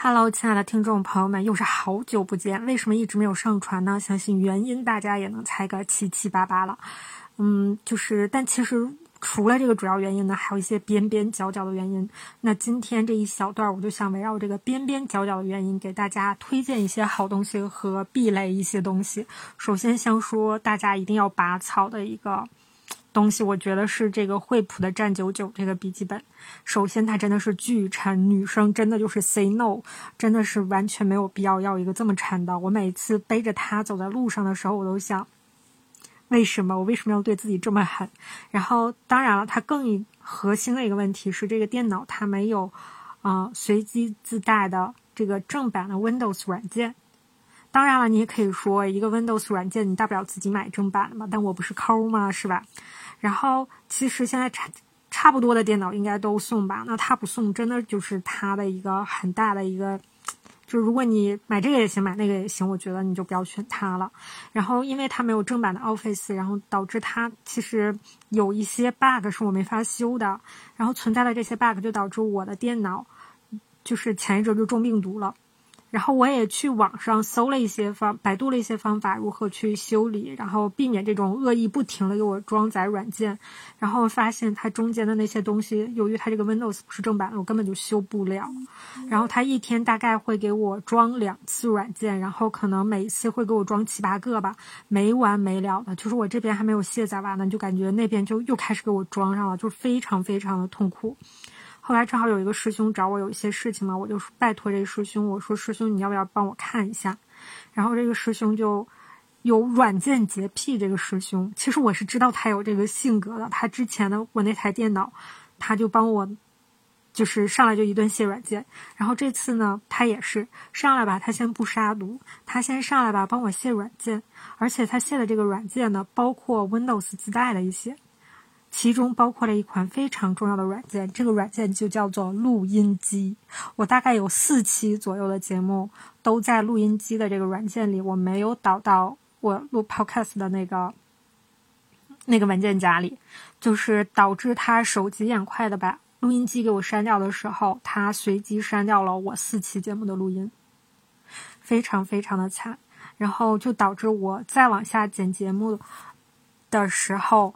Hello，亲爱的听众朋友们，又是好久不见。为什么一直没有上传呢？相信原因大家也能猜个七七八八了。嗯，就是，但其实除了这个主要原因呢，还有一些边边角角的原因。那今天这一小段，我就想围绕这个边边角角的原因，给大家推荐一些好东西和避雷一些东西。首先，先说大家一定要拔草的一个。东西我觉得是这个惠普的战九九这个笔记本。首先，它真的是巨沉，女生真的就是 say no，真的是完全没有必要要一个这么沉的。我每次背着它走在路上的时候，我都想，为什么我为什么要对自己这么狠？然后，当然了，它更核心的一个问题是，这个电脑它没有啊随机自带的这个正版的 Windows 软件。当然了，你也可以说一个 Windows 软件，你大不了自己买正版的嘛。但我不是抠吗？是吧？然后其实现在差差不多的电脑应该都送吧？那它不送，真的就是它的一个很大的一个，就如果你买这个也行，买那个也行，我觉得你就不要选它了。然后因为它没有正版的 Office，然后导致它其实有一些 bug 是我没法修的。然后存在的这些 bug 就导致我的电脑就是前一阵就中病毒了。然后我也去网上搜了一些方，百度了一些方法，如何去修理，然后避免这种恶意不停的给我装载软件。然后发现它中间的那些东西，由于它这个 Windows 不是正版的，我根本就修不了。然后它一天大概会给我装两次软件，然后可能每一次会给我装七八个吧，没完没了的。就是我这边还没有卸载完呢，就感觉那边就又开始给我装上了，就非常非常的痛苦。后来正好有一个师兄找我有一些事情嘛，我就拜托这个师兄，我说师兄你要不要帮我看一下？然后这个师兄就有软件洁癖。这个师兄其实我是知道他有这个性格的，他之前的我那台电脑，他就帮我就是上来就一顿卸软件。然后这次呢，他也是上来吧，他先不杀毒，他先上来吧帮我卸软件，而且他卸的这个软件呢，包括 Windows 自带的一些。其中包括了一款非常重要的软件，这个软件就叫做录音机。我大概有四期左右的节目都在录音机的这个软件里，我没有导到我录 Podcast 的那个那个文件夹里，就是导致他手疾眼快的把录音机给我删掉的时候，他随机删掉了我四期节目的录音，非常非常的惨。然后就导致我再往下剪节目的时候。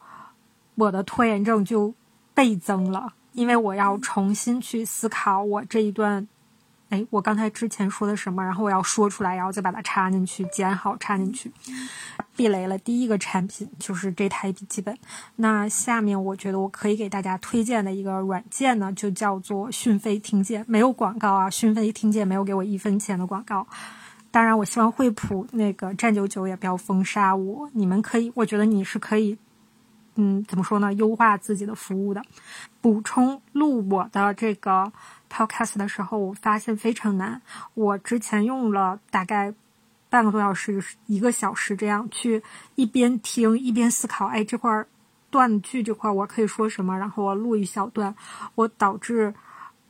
我的拖延症就倍增了，因为我要重新去思考我这一段，哎，我刚才之前说的什么，然后我要说出来，然后再把它插进去，剪好插进去。避雷了，第一个产品就是这台笔记本。那下面我觉得我可以给大家推荐的一个软件呢，就叫做讯飞听见，没有广告啊，讯飞听见没有给我一分钱的广告。当然，我希望惠普那个战九九也不要封杀我，你们可以，我觉得你是可以。嗯，怎么说呢？优化自己的服务的，补充录我的这个 podcast 的时候，我发现非常难。我之前用了大概半个多小时、一个小时这样去一边听一边思考，哎，这块断句这块我可以说什么？然后我录一小段，我导致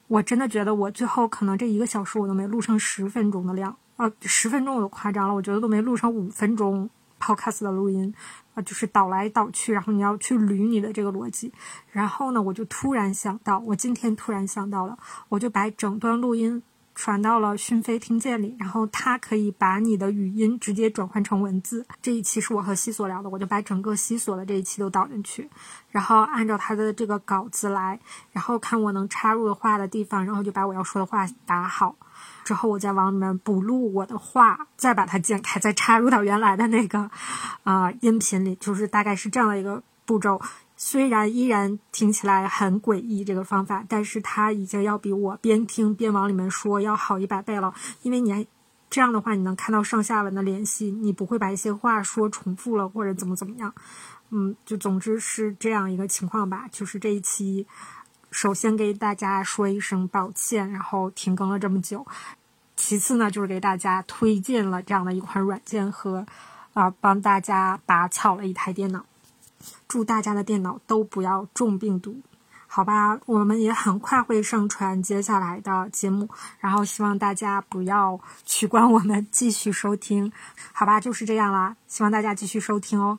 我真的觉得我最后可能这一个小时我都没录成十分钟的量，呃，十分钟我都夸张了，我觉得都没录成五分钟 podcast 的录音。啊，就是倒来倒去，然后你要去捋你的这个逻辑。然后呢，我就突然想到，我今天突然想到了，我就把整段录音传到了讯飞听见里，然后它可以把你的语音直接转换成文字。这一期是我和西索聊的，我就把整个西索的这一期都导进去，然后按照他的这个稿子来，然后看我能插入的话的地方，然后就把我要说的话打好。之后我再往里面补录我的话，再把它剪开，再插入到原来的那个啊音频里，就是大概是这样的一个步骤。虽然依然听起来很诡异这个方法，但是它已经要比我边听边往里面说要好一百倍了。因为你还这样的话，你能看到上下文的联系，你不会把一些话说重复了或者怎么怎么样。嗯，就总之是这样一个情况吧。就是这一期。首先给大家说一声抱歉，然后停更了这么久。其次呢，就是给大家推荐了这样的一款软件和啊，帮大家拔草了一台电脑。祝大家的电脑都不要中病毒，好吧？我们也很快会上传接下来的节目，然后希望大家不要取关我们，继续收听，好吧？就是这样啦，希望大家继续收听哦。